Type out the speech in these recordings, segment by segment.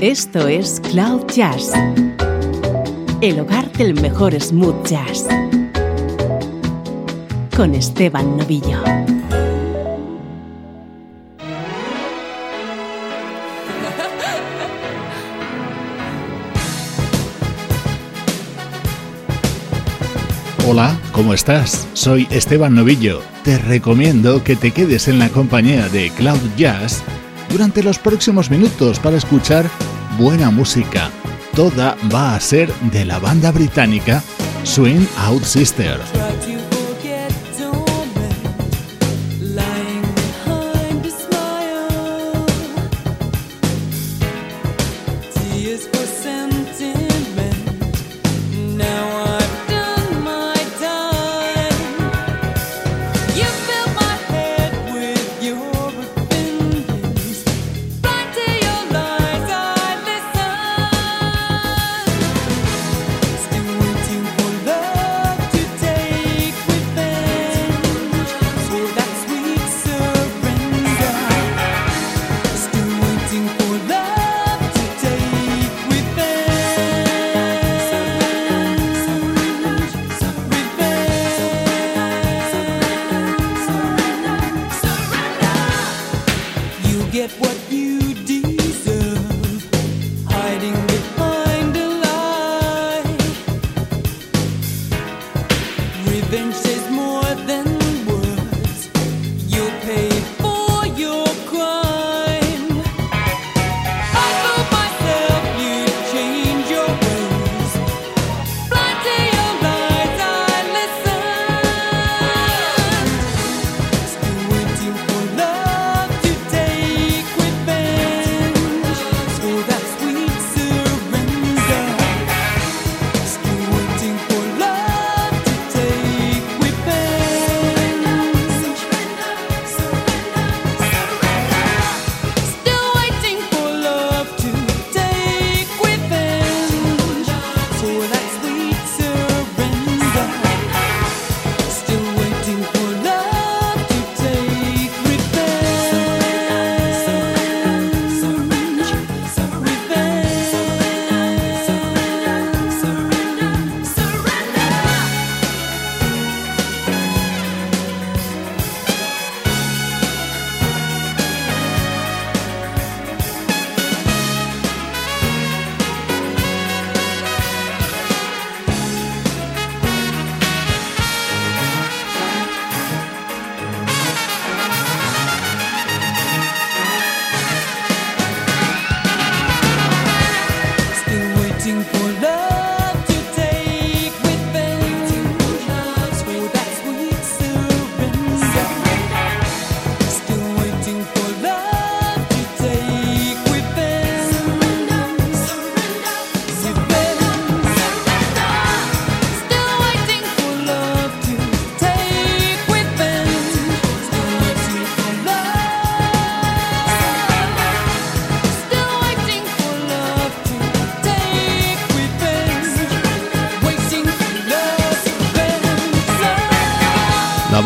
Esto es Cloud Jazz, el hogar del mejor smooth jazz, con Esteban Novillo. Hola, ¿cómo estás? Soy Esteban Novillo. Te recomiendo que te quedes en la compañía de Cloud Jazz durante los próximos minutos para escuchar buena música. Toda va a ser de la banda británica Swing Out Sister.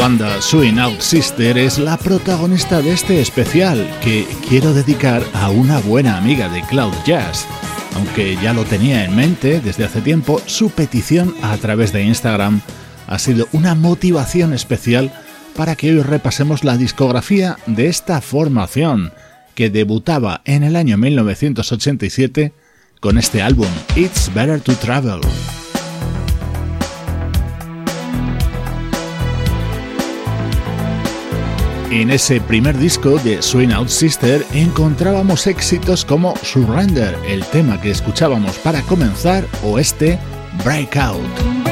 Banda Swing Out Sister es la protagonista de este especial que quiero dedicar a una buena amiga de Cloud Jazz. Aunque ya lo tenía en mente desde hace tiempo, su petición a través de Instagram ha sido una motivación especial para que hoy repasemos la discografía de esta formación que debutaba en el año 1987 con este álbum It's Better to Travel. En ese primer disco de Swing Out Sister encontrábamos éxitos como Surrender, el tema que escuchábamos para comenzar, o este Breakout.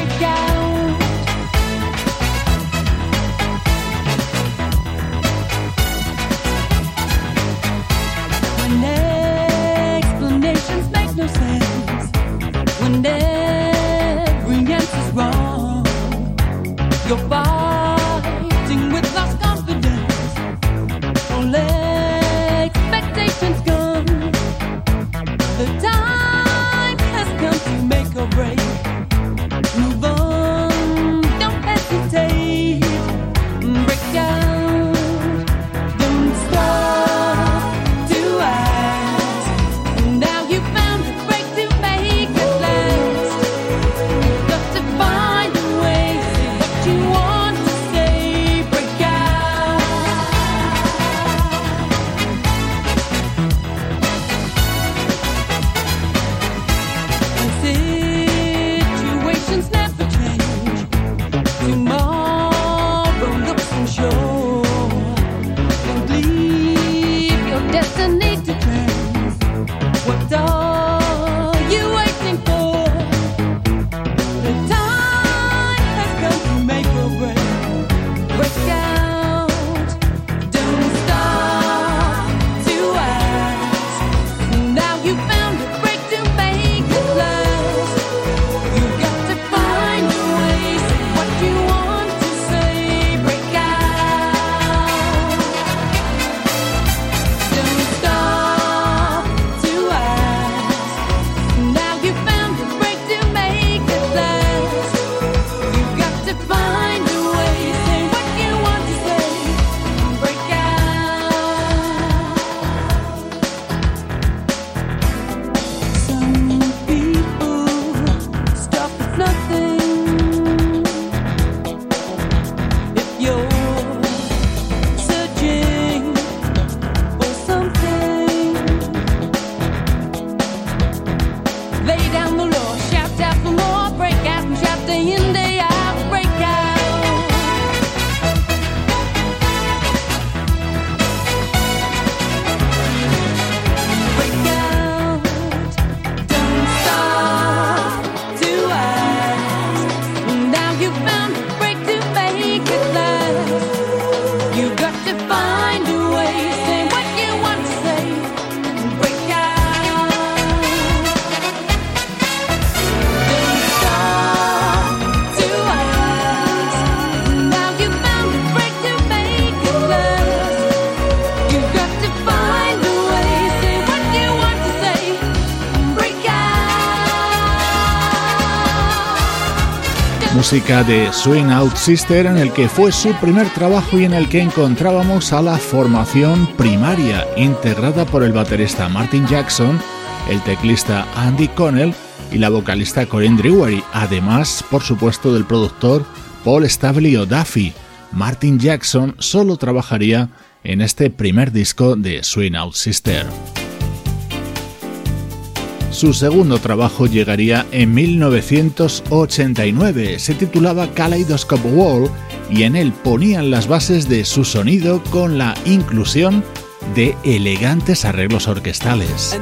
De Swing Out Sister en el que fue su primer trabajo y en el que encontrábamos a la formación primaria integrada por el baterista Martin Jackson, el teclista Andy Connell y la vocalista Corinne Drewery, además por supuesto del productor Paul Stavely o Duffy. Martin Jackson solo trabajaría en este primer disco de Swing Out Sister. Su segundo trabajo llegaría en 1989, se titulaba Kaleidoscope Wall y en él ponían las bases de su sonido con la inclusión de elegantes arreglos orquestales.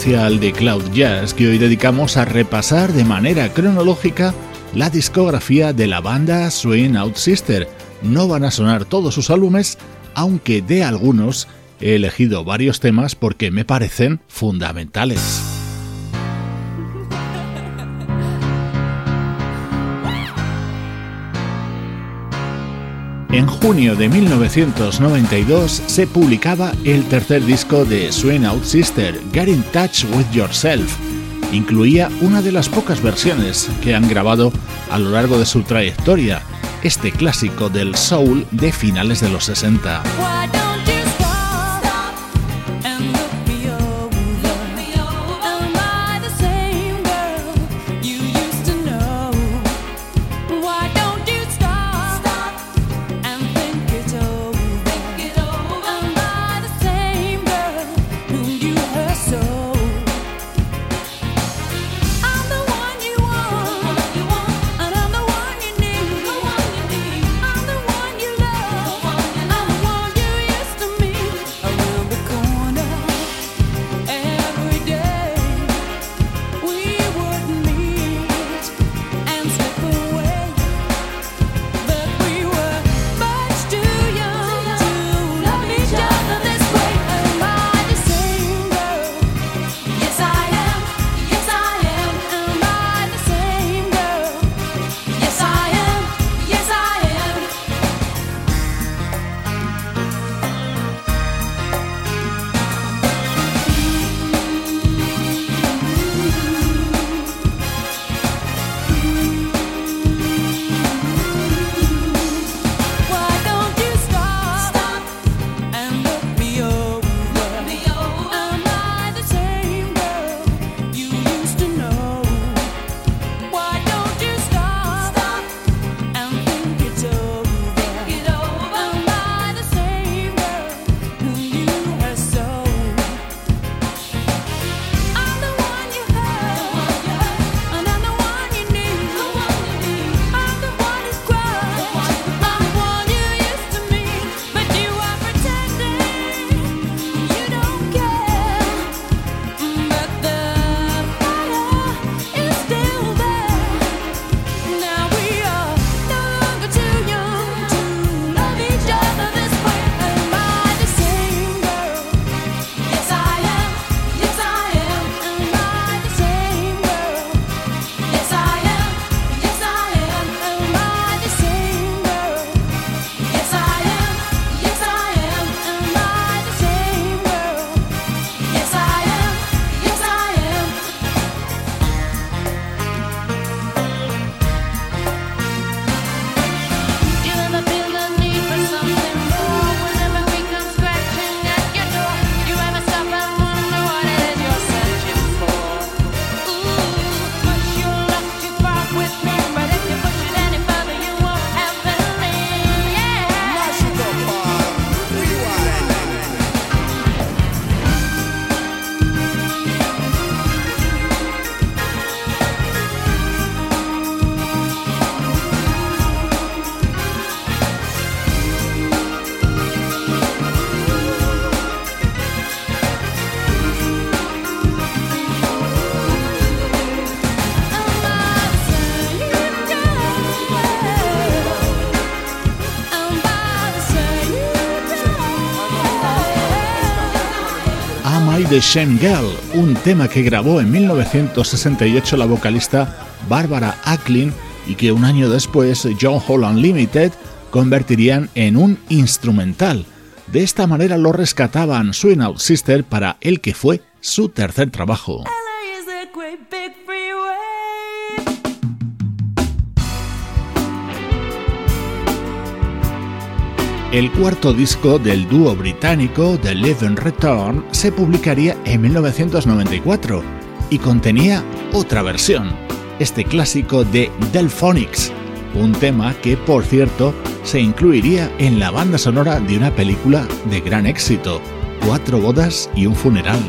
De Cloud Jazz que hoy dedicamos a repasar de manera cronológica la discografía de la banda Swing Out Sister. No van a sonar todos sus álbumes, aunque de algunos he elegido varios temas porque me parecen fundamentales. En junio de 1992 se publicaba el tercer disco de Swing Out Sister, Get in Touch with Yourself. Incluía una de las pocas versiones que han grabado a lo largo de su trayectoria, este clásico del soul de finales de los 60. The Shame Girl, un tema que grabó en 1968 la vocalista Barbara Acklin y que un año después John Holland Limited convertirían en un instrumental. De esta manera lo rescataban Swing Out Sister para el que fue su tercer trabajo. El cuarto disco del dúo británico The Live Return se publicaría en 1994 y contenía otra versión, este clásico de Delphonics, un tema que por cierto se incluiría en la banda sonora de una película de gran éxito, Cuatro bodas y un funeral.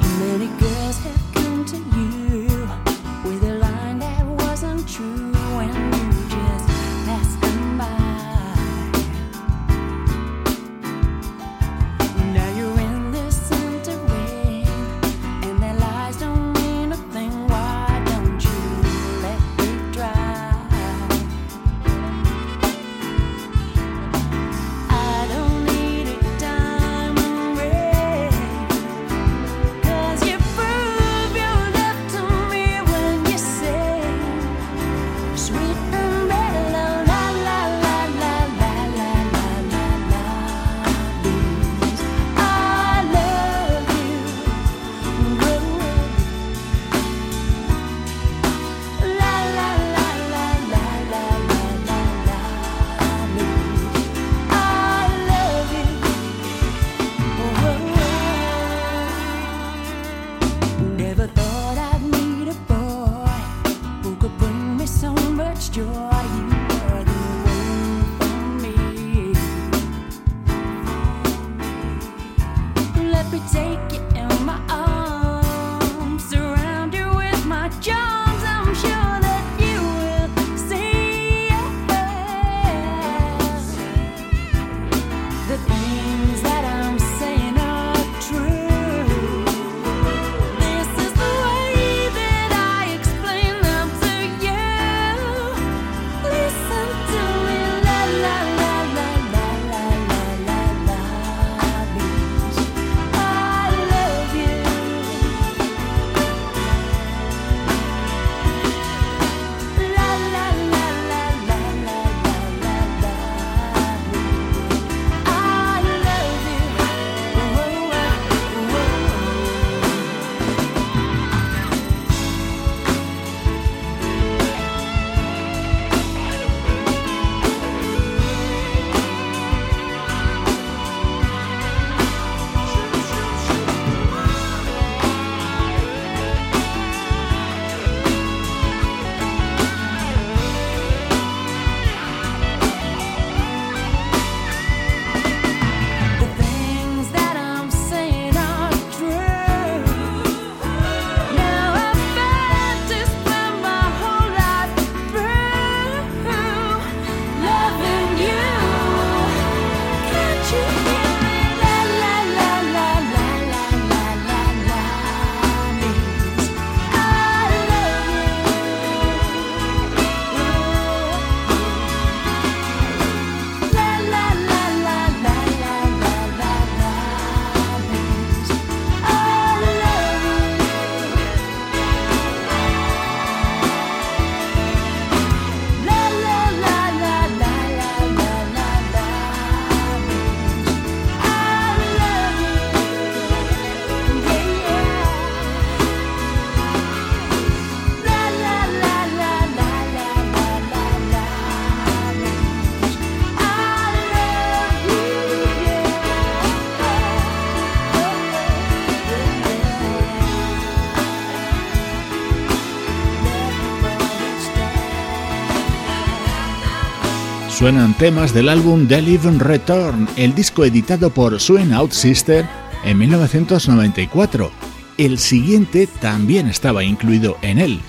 Suenan temas del álbum The Live Return, el disco editado por Swing Out Sister en 1994. El siguiente también estaba incluido en él.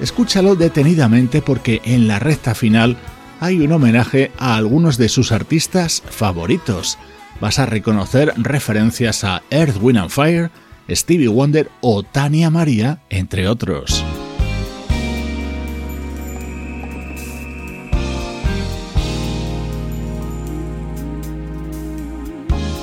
Escúchalo detenidamente porque en la recta final hay un homenaje a algunos de sus artistas favoritos. Vas a reconocer referencias a Earth, Wind and Fire, Stevie Wonder o Tania María, entre otros.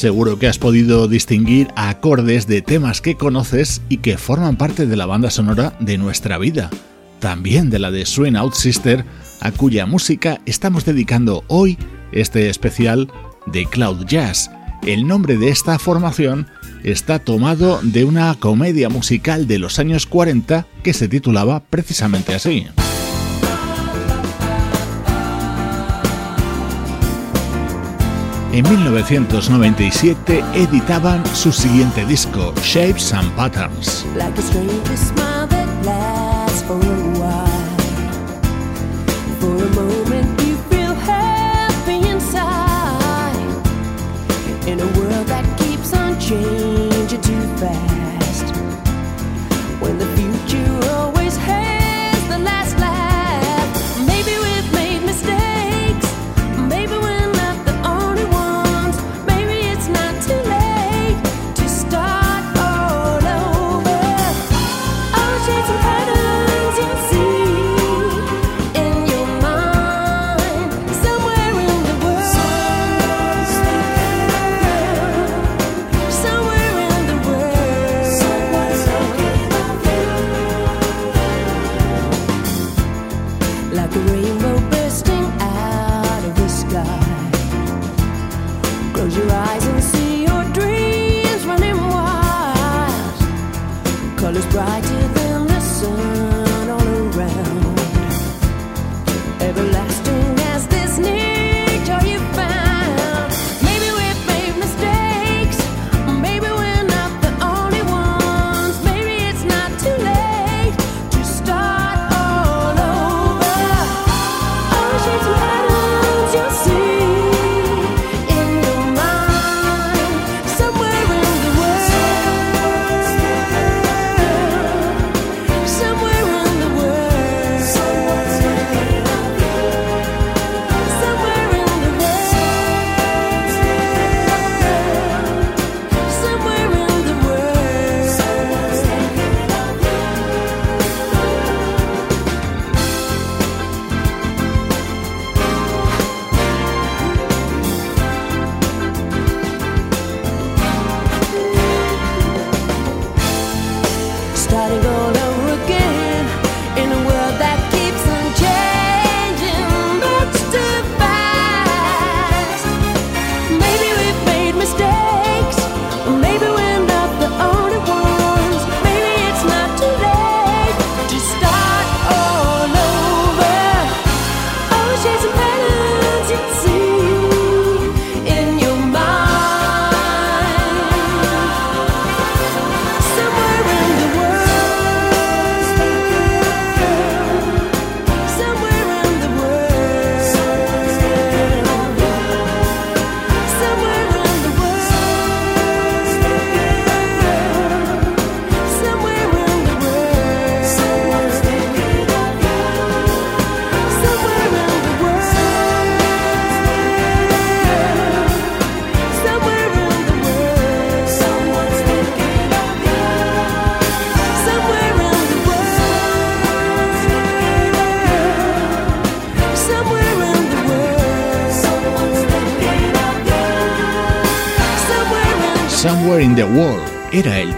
Seguro que has podido distinguir acordes de temas que conoces y que forman parte de la banda sonora de nuestra vida, también de la de Swing Out Sister, a cuya música estamos dedicando hoy este especial de Cloud Jazz. El nombre de esta formación está tomado de una comedia musical de los años 40 que se titulaba precisamente así. En 1997 editaban su siguiente disco, Shapes and Patterns.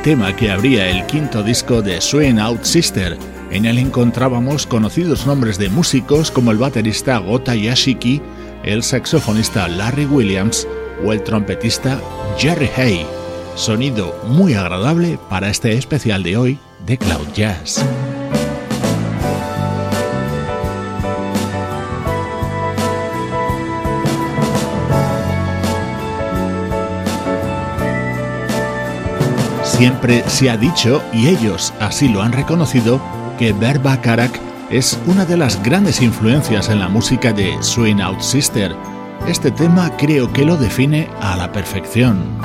Tema que abría el quinto disco de Swing Out Sister. En él encontrábamos conocidos nombres de músicos como el baterista Gota Yashiki, el saxofonista Larry Williams o el trompetista Jerry Hay. Sonido muy agradable para este especial de hoy de Cloud Jazz. Siempre se ha dicho, y ellos así lo han reconocido, que Verba Karak es una de las grandes influencias en la música de Swing Out Sister. Este tema creo que lo define a la perfección.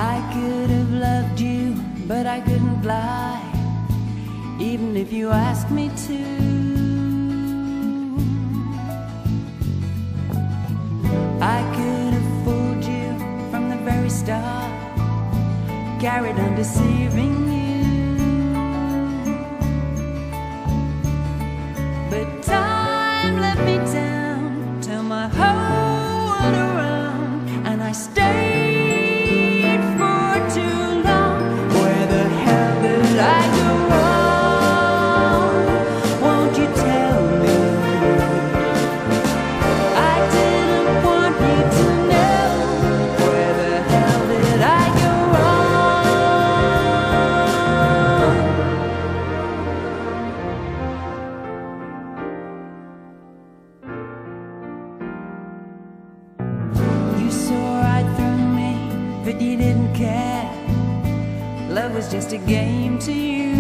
Carried on deceiving you. But time let me down, turned my whole just a game to you.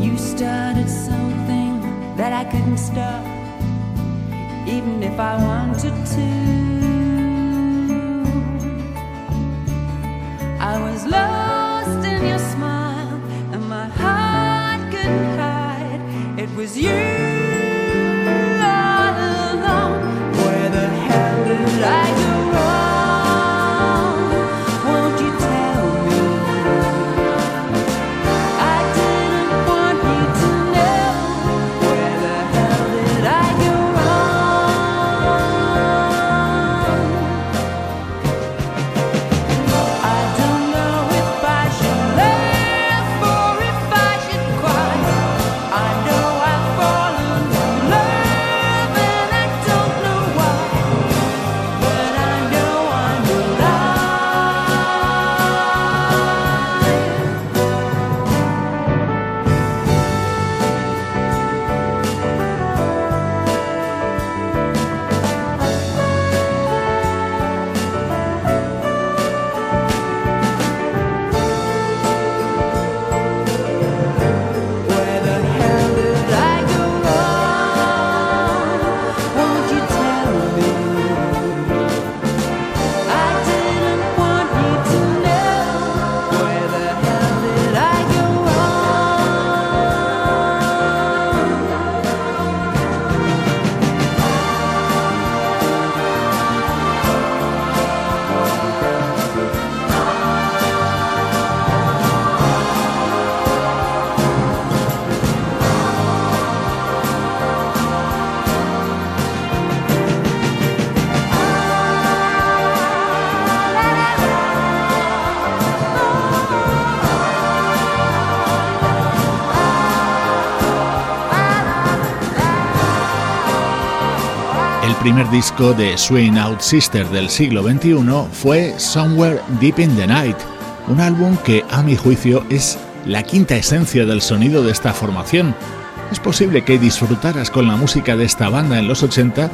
You started something that I couldn't stop, even if I wanted to. Primer disco de Swing Out Sister del siglo XXI fue Somewhere Deep in the Night, un álbum que a mi juicio es la quinta esencia del sonido de esta formación. Es posible que disfrutaras con la música de esta banda en los 80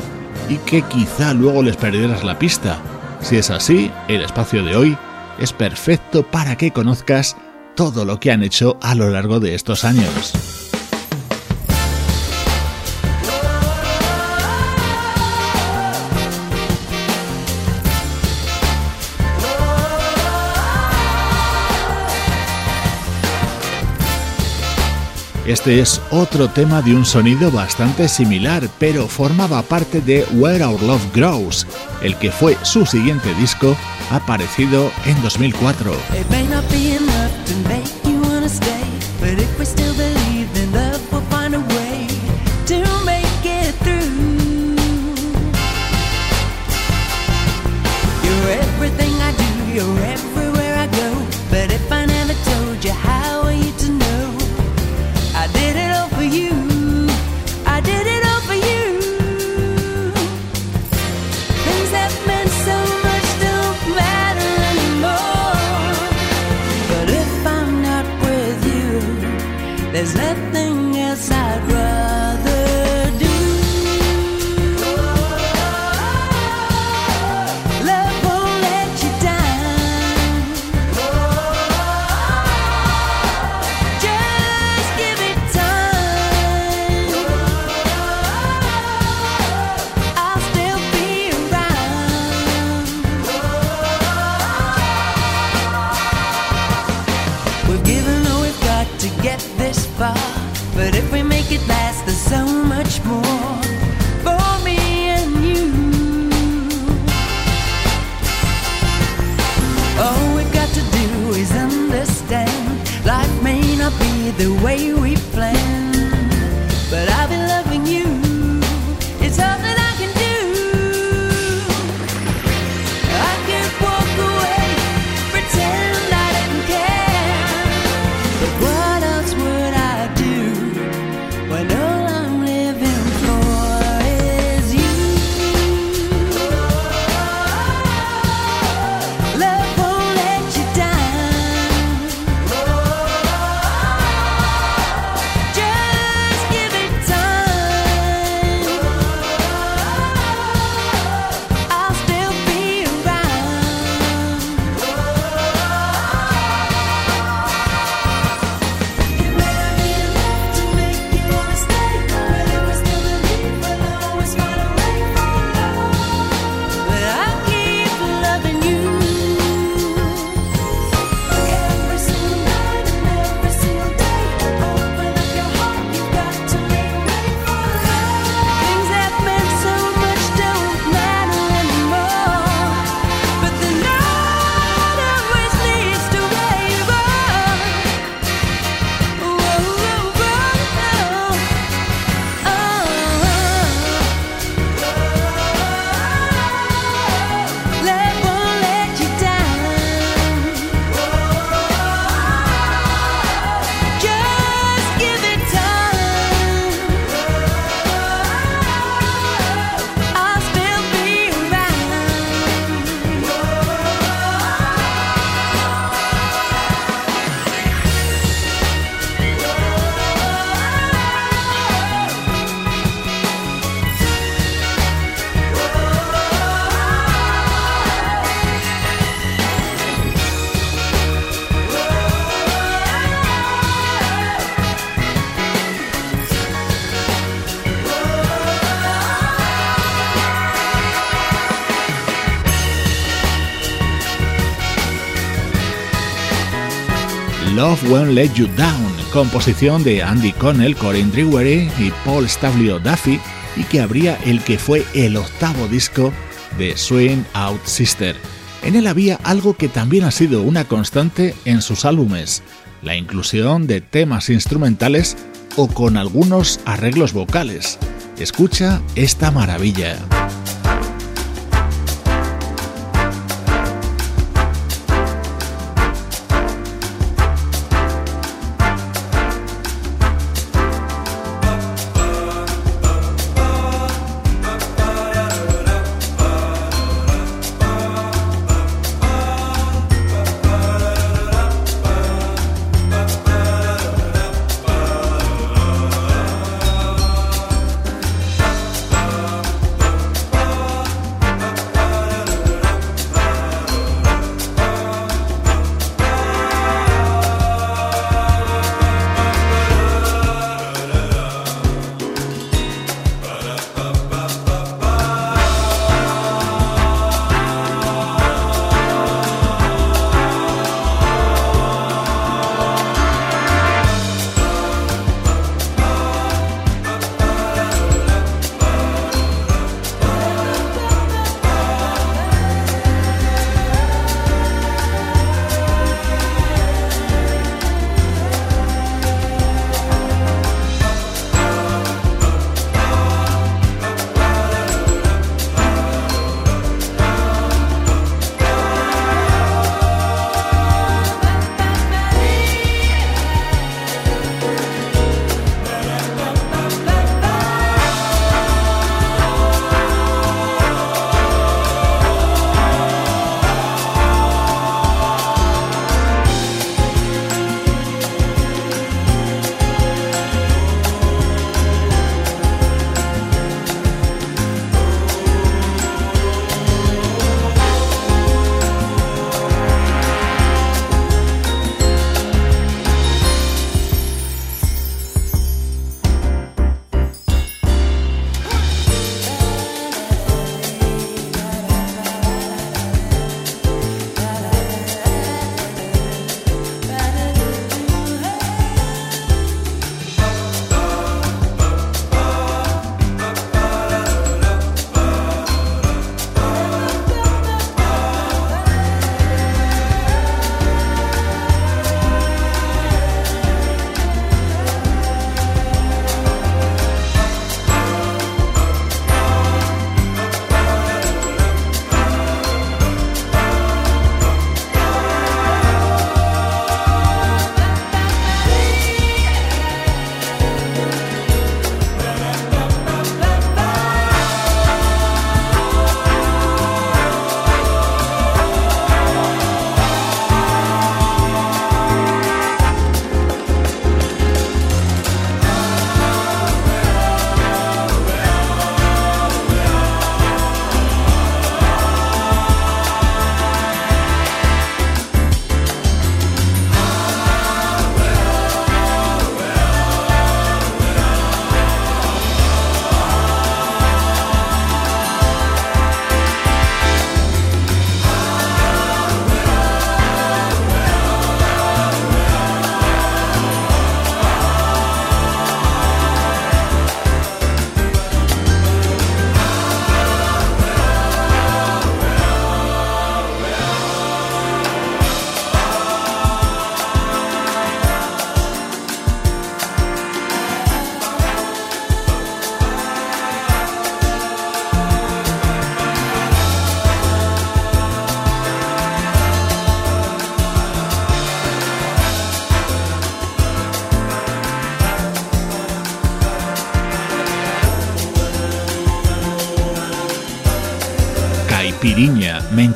y que quizá luego les perdieras la pista. Si es así, el espacio de hoy es perfecto para que conozcas todo lo que han hecho a lo largo de estos años. Este es otro tema de un sonido bastante similar, pero formaba parte de Where Our Love Grows, el que fue su siguiente disco, aparecido en 2004. about Won't Let You Down, composición de Andy Connell, Corinne Drewery y Paul Stavlio Duffy, y que abría el que fue el octavo disco de Swing Out Sister. En él había algo que también ha sido una constante en sus álbumes, la inclusión de temas instrumentales o con algunos arreglos vocales. Escucha esta maravilla.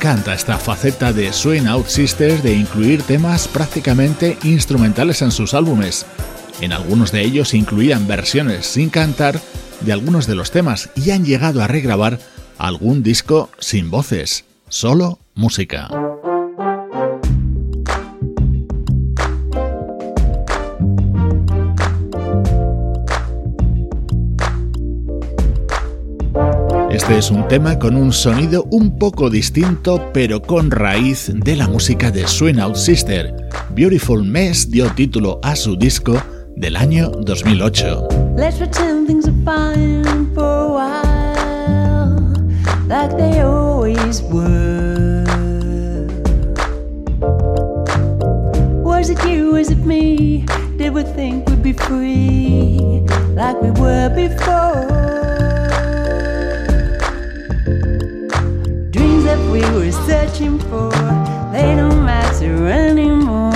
Encanta esta faceta de Swing Out Sisters de incluir temas prácticamente instrumentales en sus álbumes. En algunos de ellos incluían versiones sin cantar de algunos de los temas y han llegado a regrabar algún disco sin voces, solo música. Este es un tema con un sonido un poco distinto, pero con raíz de la música de Swing Out Sister. Beautiful Mess dio título a su disco del año 2008. Let's pretend things are fine for a while, like they always were. Was it you, was it me? Did we think we'd be free, like we were before? We were searching for, they don't matter anymore.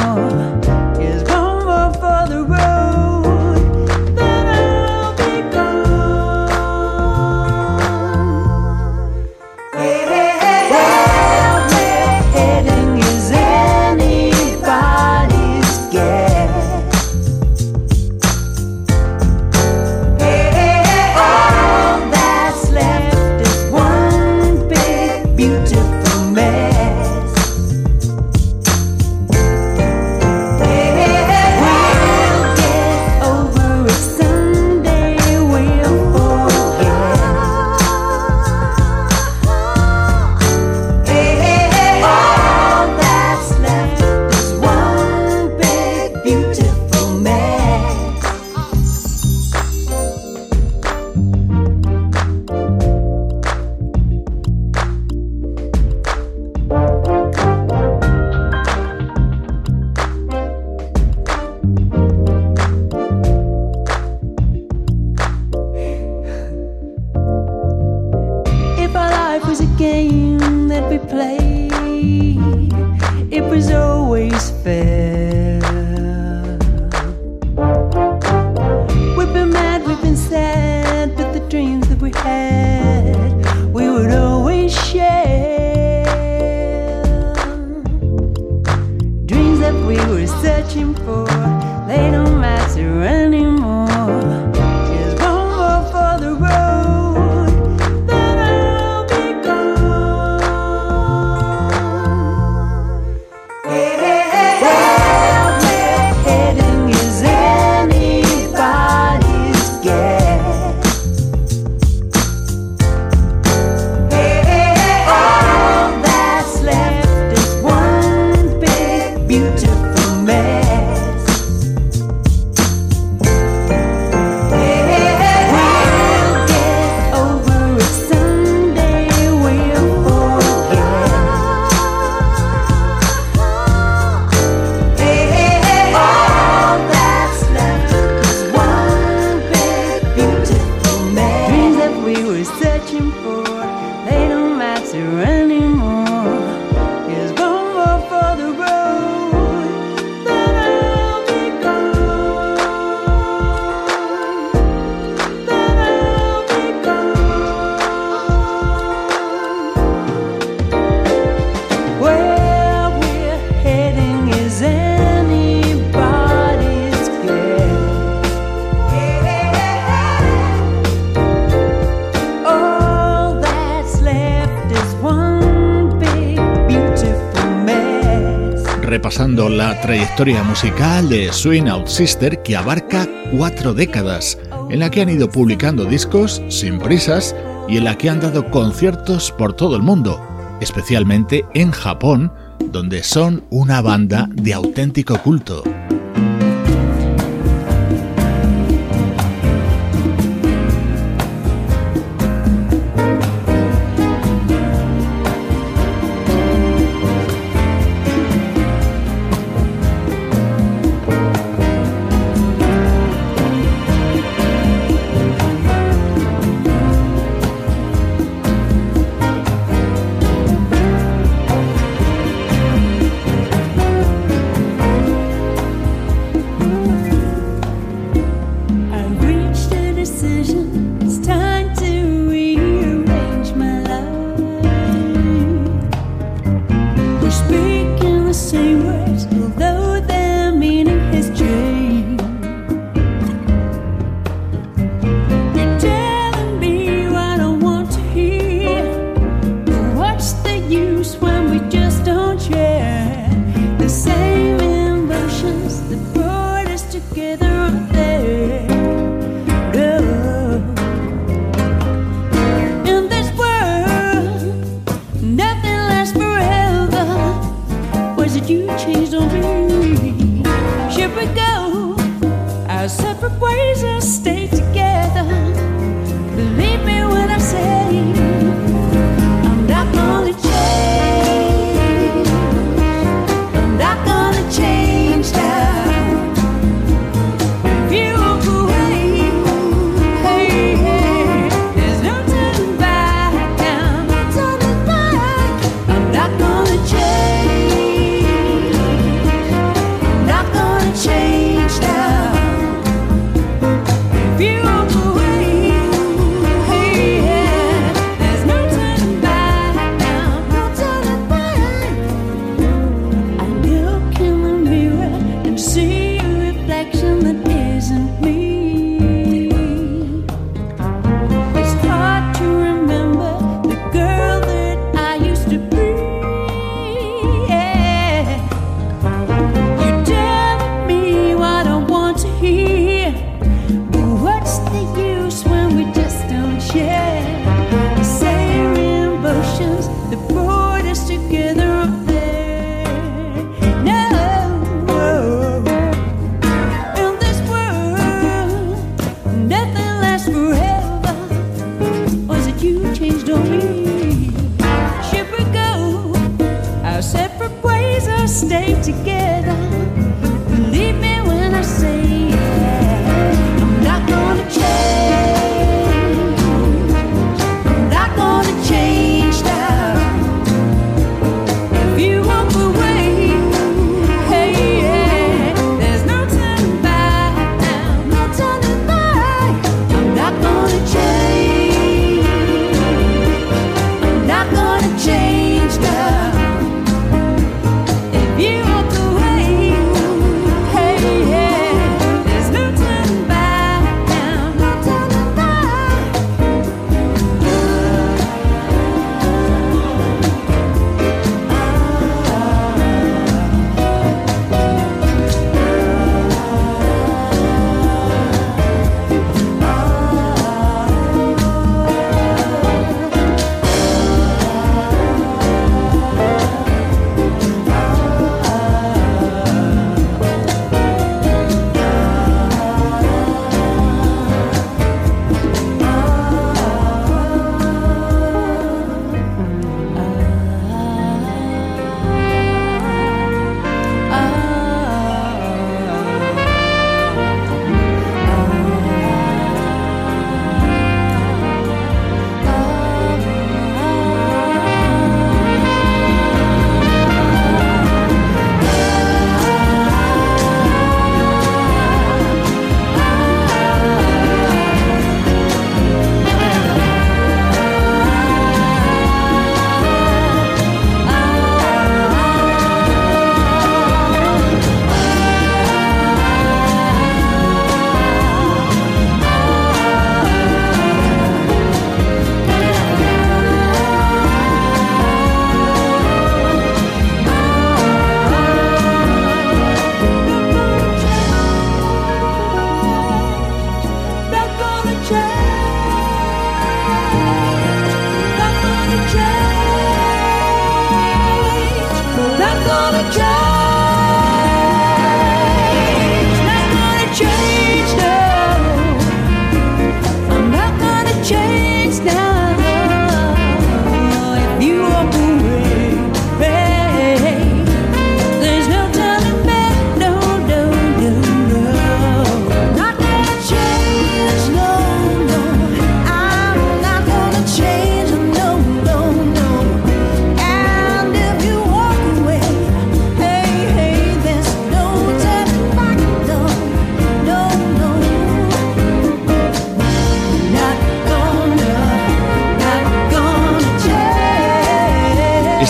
Trayectoria musical de Swing Out Sister que abarca cuatro décadas, en la que han ido publicando discos sin prisas y en la que han dado conciertos por todo el mundo, especialmente en Japón, donde son una banda de auténtico culto.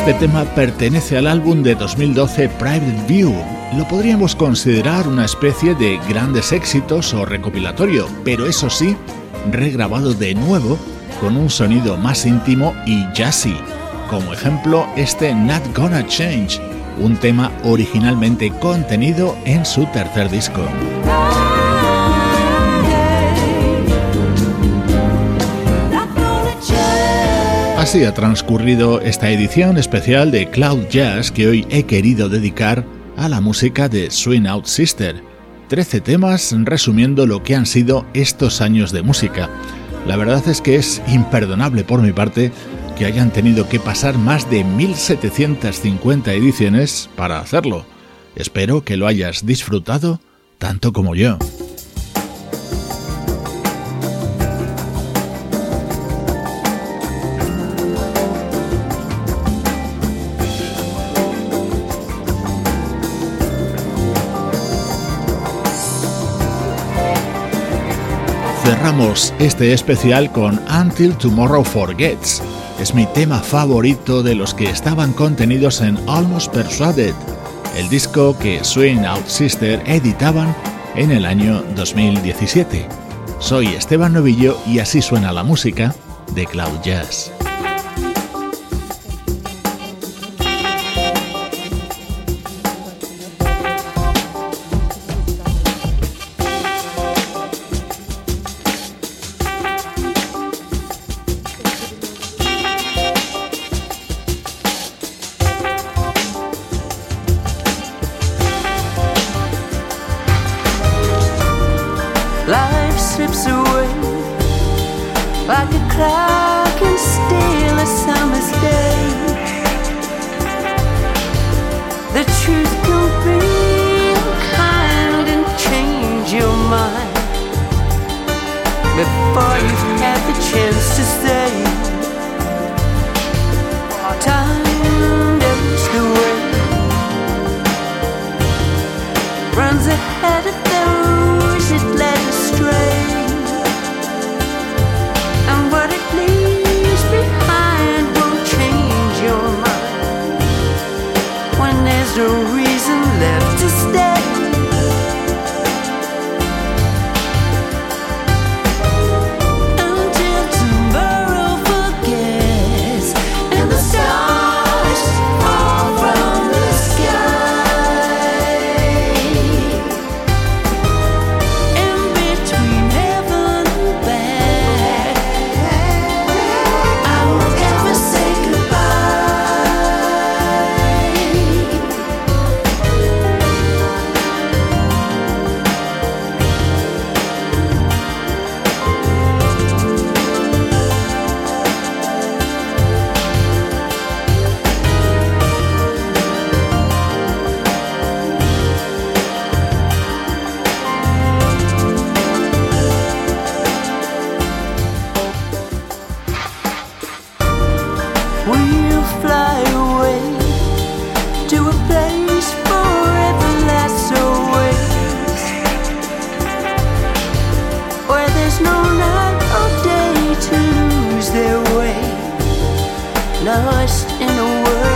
Este tema pertenece al álbum de 2012 Private View. Lo podríamos considerar una especie de grandes éxitos o recopilatorio, pero eso sí, regrabado de nuevo con un sonido más íntimo y jazzy. Como ejemplo, este Not Gonna Change, un tema originalmente contenido en su tercer disco. Así ha transcurrido esta edición especial de Cloud Jazz que hoy he querido dedicar a la música de Swing Out Sister. Trece temas resumiendo lo que han sido estos años de música. La verdad es que es imperdonable por mi parte que hayan tenido que pasar más de 1750 ediciones para hacerlo. Espero que lo hayas disfrutado tanto como yo. Cerramos este especial con Until Tomorrow Forgets. Es mi tema favorito de los que estaban contenidos en Almost Persuaded, el disco que Swing Out Sister editaban en el año 2017. Soy Esteban Novillo y así suena la música de Cloud Jazz. Lost in a world